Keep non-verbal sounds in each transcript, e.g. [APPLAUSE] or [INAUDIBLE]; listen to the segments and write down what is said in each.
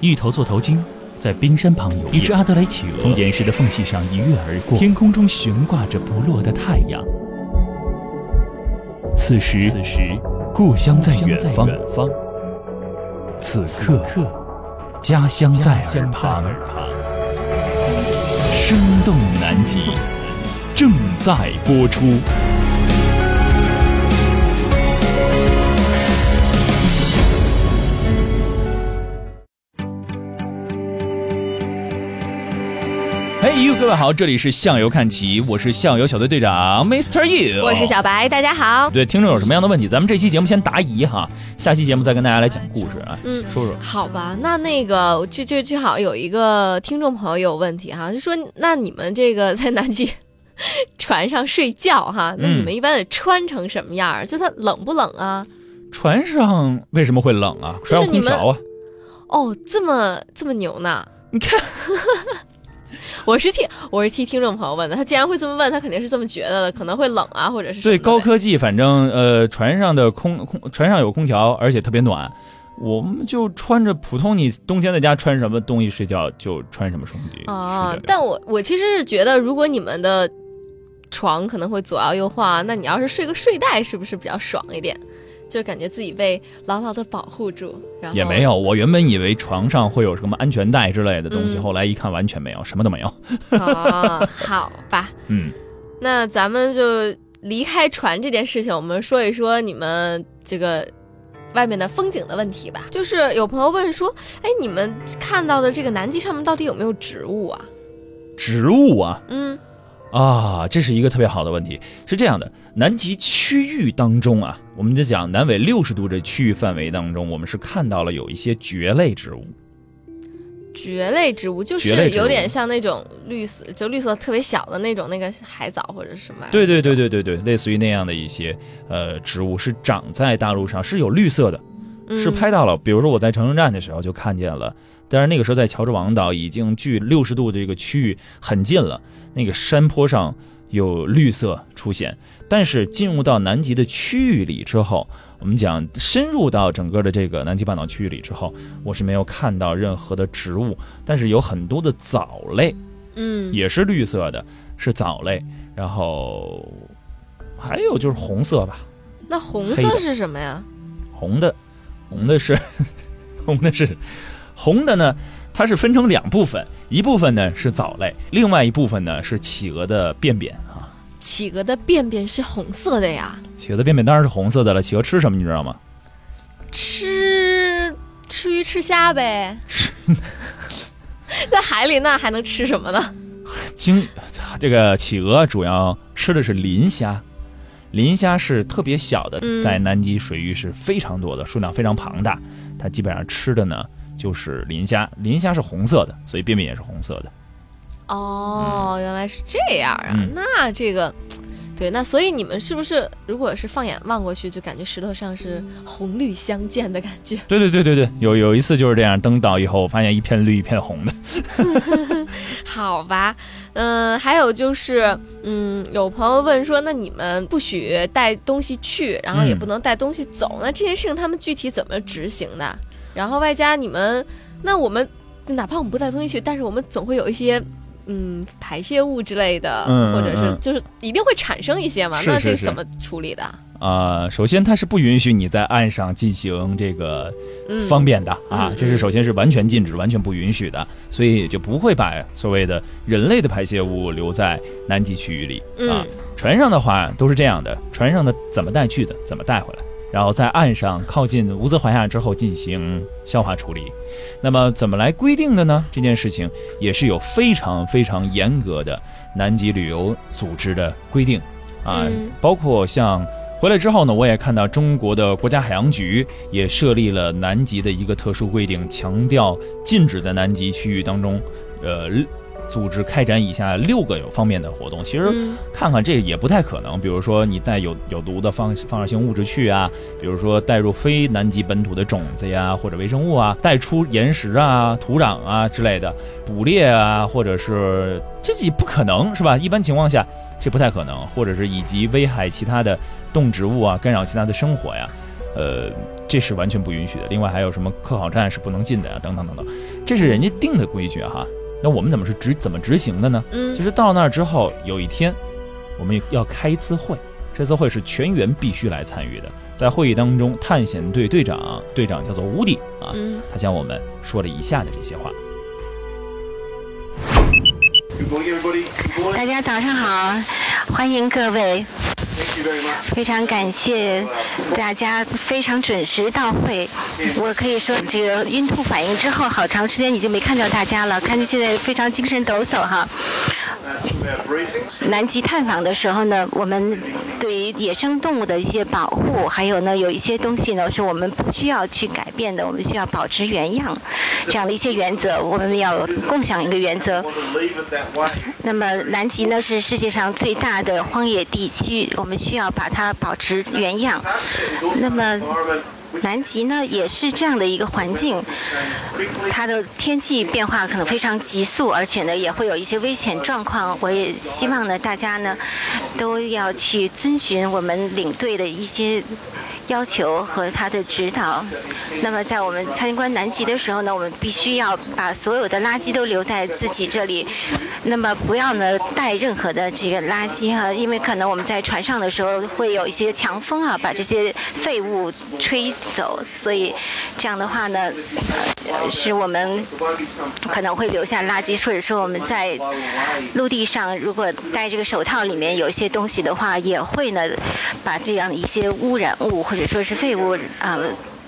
一头座头鲸在冰山旁游，一只阿德莱企鹅从岩石的缝隙上一跃而过，天空中悬挂着不落的太阳。此时，此时，故乡在远方；此刻，家乡在耳旁。生动南极正在播出。各位好，这里是向游看齐，我是向游小队队长 Mr. You，我是小白，大家好。对，听众有什么样的问题，咱们这期节目先答疑哈，下期节目再跟大家来讲故事啊。嗯，说说。好吧，那那个就就正好有一个听众朋友有问题哈，就说那你们这个在南极船上睡觉哈，那你们一般得穿成什么样？就它冷不冷啊？船上为什么会冷啊？船上空调啊。哦，这么这么牛呢？你看。[LAUGHS] [LAUGHS] 我是替我是替听众朋友问的，他既然会这么问，他肯定是这么觉得的，可能会冷啊，或者是对高科技，反正呃，船上的空空船上有空调，而且特别暖，我们就穿着普通，你冬天在家穿什么东西睡觉就穿什么东西啊。但我我其实是觉得，如果你们的床可能会左摇右晃，那你要是睡个睡袋，是不是比较爽一点？就感觉自己被牢牢的保护住，然后也没有。我原本以为床上会有什么安全带之类的东西，后来一看完全没有，什么都没有。哦，好吧。[LAUGHS] 嗯，那咱们就离开船这件事情，我们说一说你们这个外面的风景的问题吧。就是有朋友问说，哎，你们看到的这个南极上面到底有没有植物啊？植物啊？嗯。啊，这是一个特别好的问题。是这样的，南极区域当中啊，我们就讲南纬六十度这区域范围当中，我们是看到了有一些蕨类植物。蕨类植物就是有点像那种绿色，就绿色特别小的那种那个海藻或者是什么。对对对对对对，类似于那样的一些呃植物，是长在大陆上，是有绿色的，是拍到了。比如说我在长城站的时候就看见了。但是那个时候在乔治王岛已经距六十度的这个区域很近了，那个山坡上有绿色出现。但是进入到南极的区域里之后，我们讲深入到整个的这个南极半岛区域里之后，我是没有看到任何的植物，但是有很多的藻类，嗯，也是绿色的，是藻类。然后还有就是红色吧？那红色是什么呀？红的，红的是，[LAUGHS] 红的是。红的呢，它是分成两部分，一部分呢是藻类，另外一部分呢是企鹅的便便啊。企鹅的便便是红色的呀？企鹅的便便当然是红色的了。企鹅吃什么你知道吗？吃吃鱼吃虾呗。[LAUGHS] 在海里那还能吃什么呢？鲸这个企鹅主要吃的是磷虾，磷虾是特别小的，在南极水域是非常多的，数量非常庞大。它基本上吃的呢。就是磷虾，磷虾是红色的，所以便便也是红色的。哦，原来是这样啊！那这个，对，那所以你们是不是，如果是放眼望过去，就感觉石头上是红绿相间的感觉？对对对对对，有有一次就是这样，登岛以后，我发现一片绿一片红的。[LAUGHS] 好吧，嗯，还有就是，嗯，有朋友问说，那你们不许带东西去，然后也不能带东西走，那这件事情他们具体怎么执行的？然后外加你们，那我们哪怕我们不带东西去，但是我们总会有一些，嗯，排泄物之类的，或者是就是一定会产生一些嘛？那这怎么处理的？啊，首先它是不允许你在岸上进行这个方便的啊，这是首先是完全禁止、完全不允许的，所以就不会把所谓的人类的排泄物留在南极区域里啊。船上的话都是这样的，船上的怎么带去的，怎么带回来。然后在岸上靠近无泽环亚之后进行消化处理，那么怎么来规定的呢？这件事情也是有非常非常严格的南极旅游组织的规定啊，包括像回来之后呢，我也看到中国的国家海洋局也设立了南极的一个特殊规定，强调禁止在南极区域当中，呃。组织开展以下六个有方面的活动，其实看看这也不太可能。比如说，你带有有毒的放放射性物质去啊，比如说带入非南极本土的种子呀或者微生物啊，带出岩石啊、土壤啊之类的，捕猎啊，或者是这也不可能是吧？一般情况下这不太可能，或者是以及危害其他的动植物啊，干扰其他的生活呀，呃，这是完全不允许的。另外还有什么科考站是不能进的呀，等等等等，这是人家定的规矩哈。那我们怎么是执怎么执行的呢？嗯，就是到那儿之后，有一天我们要开一次会，这次会是全员必须来参与的。在会议当中，探险队队长队长叫做乌迪啊，他向我们说了以下的这些话。大家早上好，欢迎各位，非常感谢大家非常准时到会。我可以说，这个晕吐反应之后，好长时间已经没看到大家了，看着现在非常精神抖擞哈。南极探访的时候呢，我们对于野生动物的一些保护，还有呢，有一些东西呢是我们不需要去改变的，我们需要保持原样，这样的一些原则，我们要共享一个原则。那么南极呢是世界上最大的荒野地区，我们需要把它保持原样。那么。南极呢也是这样的一个环境，它的天气变化可能非常急速，而且呢也会有一些危险状况。我也希望呢大家呢都要去遵循我们领队的一些。要求和他的指导。那么，在我们参观南极的时候呢，我们必须要把所有的垃圾都留在自己这里。那么，不要呢带任何的这个垃圾哈，因为可能我们在船上的时候会有一些强风啊，把这些废物吹走。所以，这样的话呢，是我们可能会留下垃圾，或者说我们在陆地上如果戴这个手套里面有一些东西的话，也会呢把这样一些污染物会或者说是废物啊。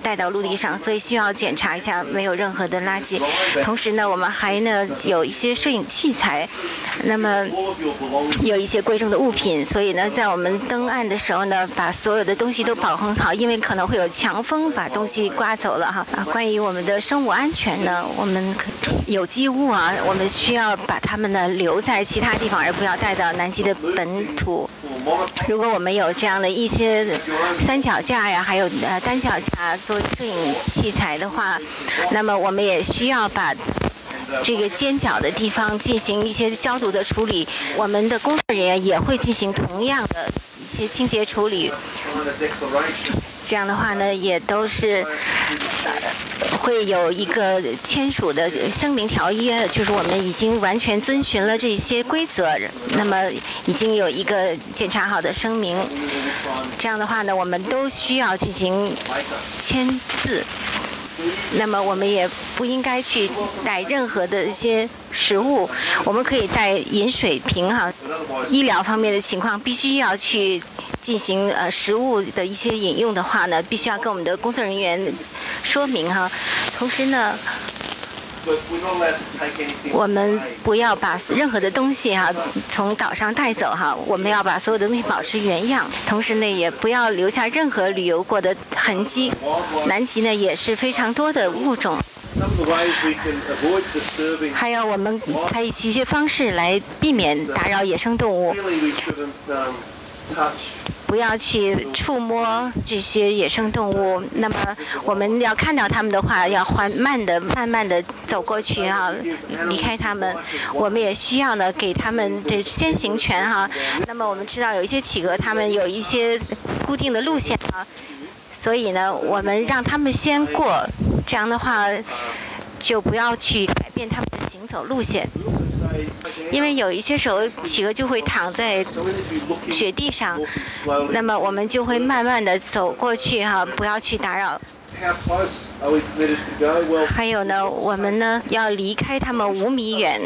带到陆地上，所以需要检查一下没有任何的垃圾。同时呢，我们还呢有一些摄影器材，那么有一些贵重的物品。所以呢，在我们登岸的时候呢，把所有的东西都保护好，因为可能会有强风把东西刮走了哈。关于我们的生物安全呢，我们有机物啊，我们需要把它们呢留在其他地方，而不要带到南极的本土。如果我们有这样的一些三脚架呀，还有呃单脚架做摄影器材的话，那么我们也需要把这个尖角的地方进行一些消毒的处理。我们的工作人员也会进行同样的一些清洁处理。这样的话呢，也都是。会有一个签署的声明条约，就是我们已经完全遵循了这些规则，那么已经有一个检查好的声明。这样的话呢，我们都需要进行签字。那么我们也不应该去带任何的一些食物，我们可以带饮水瓶哈。医疗方面的情况，必须要去进行呃食物的一些饮用的话呢，必须要跟我们的工作人员说明哈。同时呢。我们不要把任何的东西哈从岛上带走哈，我们要把所有的东西保持原样，同时呢也不要留下任何旅游过的痕迹。南极呢也是非常多的物种，还有我们采取一些方式来避免打扰野生动物。不要去触摸这些野生动物。那么我们要看到它们的话，要缓慢的、慢慢的走过去啊，离开它们。我们也需要呢，给它们的先行权哈。那么我们知道有一些企鹅，它们有一些固定的路线啊，所以呢，我们让他们先过。这样的话，就不要去改变它们的行走路线。因为有一些时候，企鹅就会躺在雪地上，那么我们就会慢慢的走过去哈，不要去打扰。还有呢，我们呢要离开他们五米远，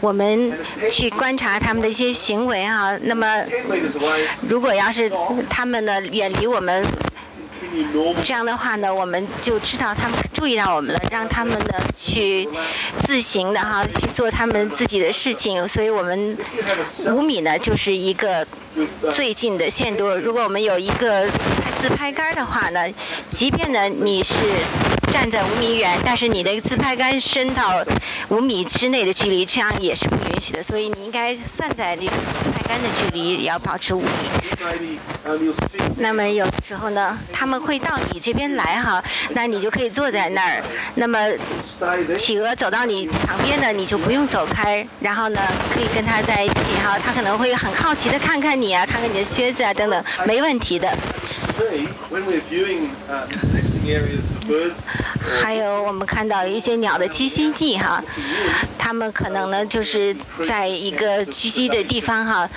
我们去观察他们的一些行为哈。那么，如果要是他们呢远离我们。这样的话呢，我们就知道他们注意到我们了，让他们呢去自行的哈去做他们自己的事情。所以我们五米呢就是一个最近的限度。如果我们有一个自拍杆的话呢，即便呢你是。站在五米远，但是你的自拍杆伸到五米之内的距离，这样也是不允许的。所以你应该算在那个自拍杆的距离，也要保持五米。那么有的时候呢，他们会到你这边来哈，那你就可以坐在那儿。那么企鹅走到你旁边呢，你就不用走开，然后呢可以跟它在一起哈。它可能会很好奇的看看你啊，看看你的靴子啊等等，没问题的。还有我们看到一些鸟的栖息地哈，它们可能呢就是在一个聚集的地方哈。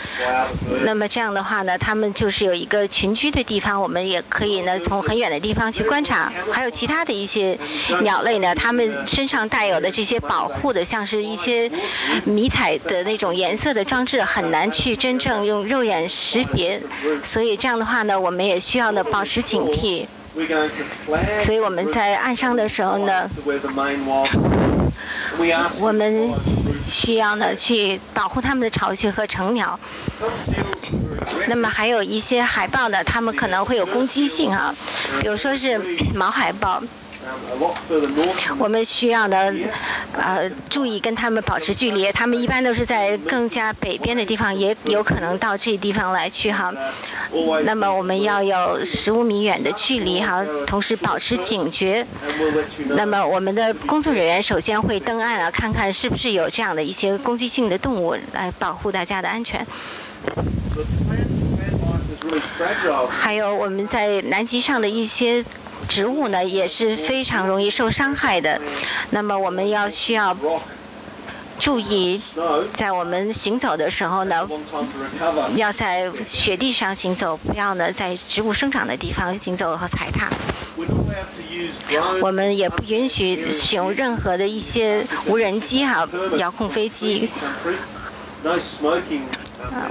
那么这样的话呢，它们就是有一个群居的地方，我们也可以呢从很远的地方去观察。还有其他的一些鸟类呢，它们身上带有的这些保护的，像是一些迷彩的那种颜色的装置，很难去真正用肉眼识别。所以这样的话呢，我们也需要呢保持警惕。所以我们在岸上的时候呢，[LAUGHS] 我们需要呢去保护它们的巢穴和成鸟。那么还有一些海豹呢，它们可能会有攻击性啊，比如说是毛海豹。我们需要呢，呃，注意跟他们保持距离。他们一般都是在更加北边的地方，也有可能到这地方来去哈。那么我们要有十五米远的距离哈，同时保持警觉。那么我们的工作人员首先会登岸啊，看看是不是有这样的一些攻击性的动物来保护大家的安全。还有我们在南极上的一些。植物呢也是非常容易受伤害的，那么我们要需要注意，在我们行走的时候呢，要在雪地上行走，不要呢在植物生长的地方行走和踩踏。我们也不允许使用任何的一些无人机哈，遥控飞机。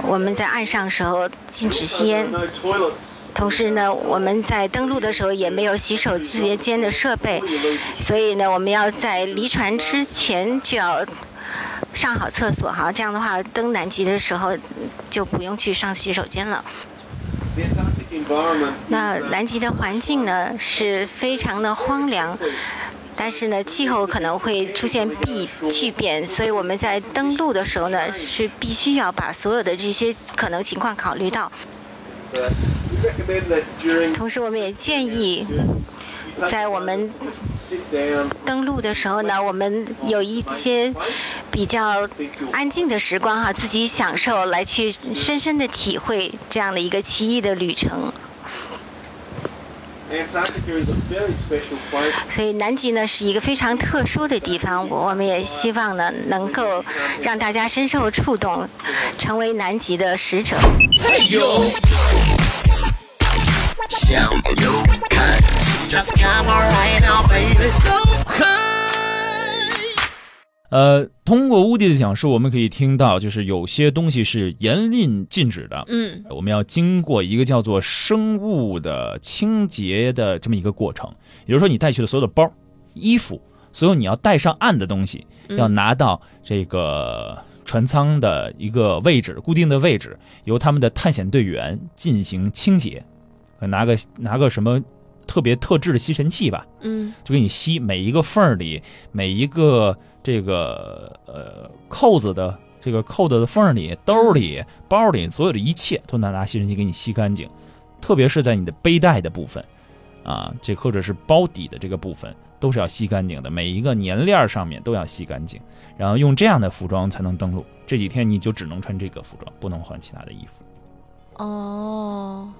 我们在岸上时候禁止吸烟。同时呢，我们在登陆的时候也没有洗手间间的设备，所以呢，我们要在离船之前就要上好厕所哈。这样的话，登南极的时候就不用去上洗手间了。那南极的环境呢是非常的荒凉，但是呢，气候可能会出现变巨变，所以我们在登陆的时候呢是必须要把所有的这些可能情况考虑到。同时，我们也建议，在我们登陆的时候呢，我们有一些比较安静的时光哈，自己享受，来去深深的体会这样的一个奇异的旅程。所以南极呢是一个非常特殊的地方，我们也希望呢能够让大家深受触动，成为南极的使者。呃，通过乌迪的讲述，我们可以听到，就是有些东西是严令禁止的。嗯，我们要经过一个叫做生物的清洁的这么一个过程。也就是说，你带去的所有的包、衣服，所有你要带上岸的东西，要拿到这个船舱的一个位置，固定的位置，由他们的探险队员进行清洁。拿个拿个什么特别特制的吸尘器吧，嗯，就给你吸每一个缝儿里，每一个这个呃扣子的这个扣子的缝儿里，兜里、包里，所有的一切都能拿吸尘器给你吸干净。特别是在你的背带的部分，啊，这或者是包底的这个部分，都是要吸干净的。每一个粘链上面都要吸干净，然后用这样的服装才能登录。这几天你就只能穿这个服装，不能换其他的衣服。哦。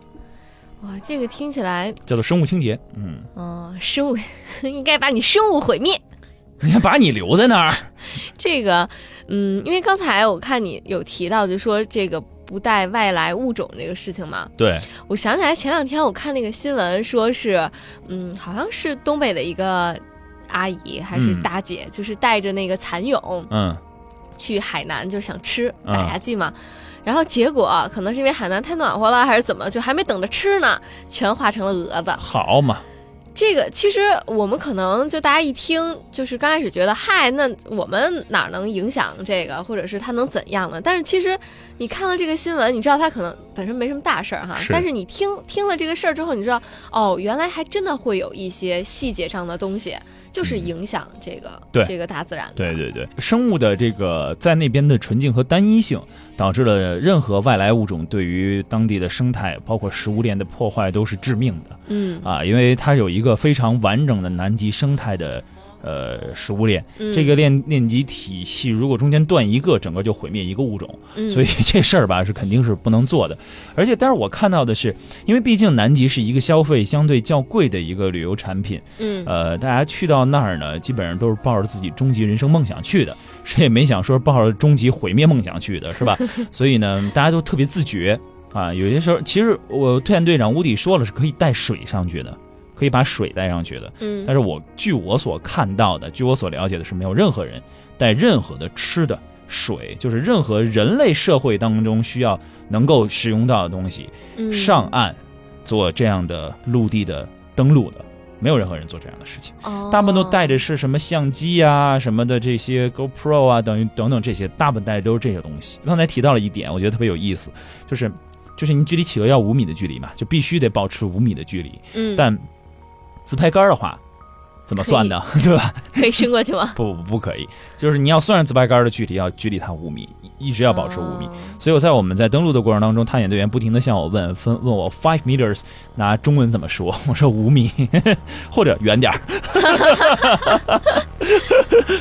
哇，这个听起来叫做生物清洁，嗯，哦，生物 [LAUGHS] 应该把你生物毁灭，你看把你留在那儿。[LAUGHS] 这个，嗯，因为刚才我看你有提到，就说这个不带外来物种这个事情嘛。对，我想起来前两天我看那个新闻，说是，嗯，好像是东北的一个阿姨还是大姐，就是带着那个蚕蛹，嗯，去海南就是想吃打牙祭嘛。然后结果可能是因为海南太暖和了，还是怎么，就还没等着吃呢，全化成了蛾子。好嘛。这个其实我们可能就大家一听，就是刚开始觉得嗨，那我们哪能影响这个，或者是它能怎样呢？但是其实你看了这个新闻，你知道它可能本身没什么大事儿哈，但是你听听了这个事儿之后，你知道哦，原来还真的会有一些细节上的东西，就是影响这个这个大自然的。对对对，生物的这个在那边的纯净和单一性，导致了任何外来物种对于当地的生态，包括食物链的破坏都是致命的。嗯。啊，因为它有一个非常完整的南极生态的呃食物链，嗯这个链链级体系如果中间断一个，整个就毁灭一个物种。嗯所以 [LAUGHS] 这事儿吧是肯定是不能做的。而且，但是我看到的是，因为毕竟南极是一个消费相对较贵的一个旅游产品，嗯呃，大家去到那儿呢，基本上都是抱着自己终极人生梦想去的，谁也没想说抱着终极毁灭梦想去的，是吧？[LAUGHS] 所以呢，大家都特别自觉啊。有些时候，其实我特战队长乌迪说了，是可以带水上去的。可以把水带上去的，嗯但是我据我所看到的，据我所了解的是，没有任何人带任何的吃的水，就是任何人类社会当中需要能够使用到的东西，嗯上岸做这样的陆地的登陆的，没有任何人做这样的事情。哦大部分都带着是什么相机啊、什么的这些 GoPro 啊，等于等等这些，大部分带的都是这些东西。刚才提到了一点，我觉得特别有意思，就是就是你距离企鹅要五米的距离嘛，就必须得保持五米的距离。嗯，但自拍杆的话，怎么算的？[LAUGHS] 对吧？可以伸过去吗？[LAUGHS] 不不不可以，就是你要算上自拍杆的距离，要距离它五米，一一直要保持五米。哦所以我在我们在登陆的过程当中，探险队员不停的向我问，分问我 five meters 拿中文怎么说？[LAUGHS] 我说五米，或者远点儿，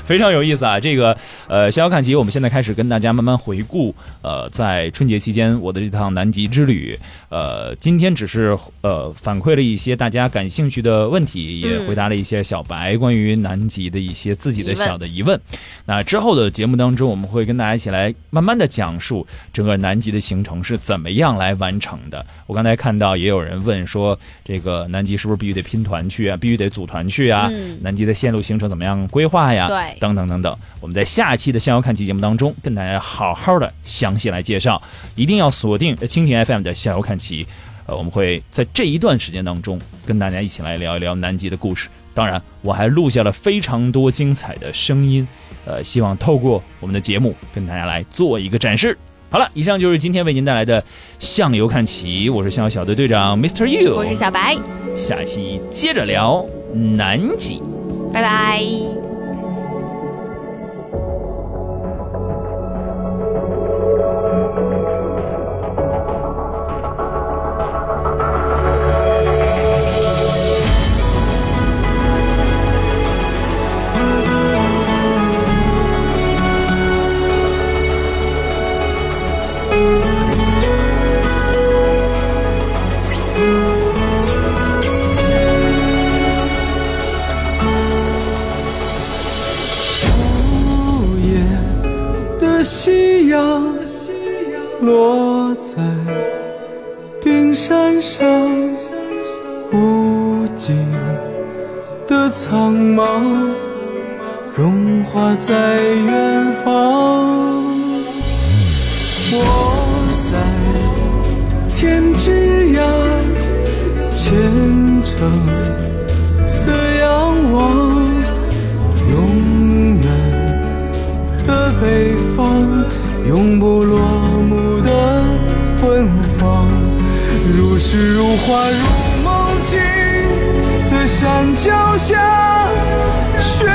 非常有意思啊！这个呃，逍遥看齐，我们现在开始跟大家慢慢回顾，呃，在春节期间我的这趟南极之旅。呃，今天只是呃反馈了一些大家感兴趣的问题，也嗯回答了一些小白关于南极的一些自己的小的疑问。那之后的节目当中，我们会跟大家一起来慢慢的讲述整个南极的行程是怎么样来完成的。我刚才看到也有人问说，这个南极是不是必须得拼团去啊？必须得组团去啊？嗯南极的线路行程怎么样规划呀？对等等等等。我们在下期的《逍遥看齐》节目当中，跟大家好好的详细来介绍。一定要锁定蜻蜓 FM 的《逍遥看齐》。呃，我们会在这一段时间当中跟大家一起来聊一聊南极的故事。当然，我还录下了非常多精彩的声音，呃，希望透过我们的节目跟大家来做一个展示。好了，以上就是今天为您带来的《向游看齐》，我是向游小队队长 Mr. You，我是小白，下期接着聊南极。拜拜。苍茫融化在远方。我在天之涯虔诚的仰望。永远的北方，永不落幕的辉煌，如诗如画如山脚下，雪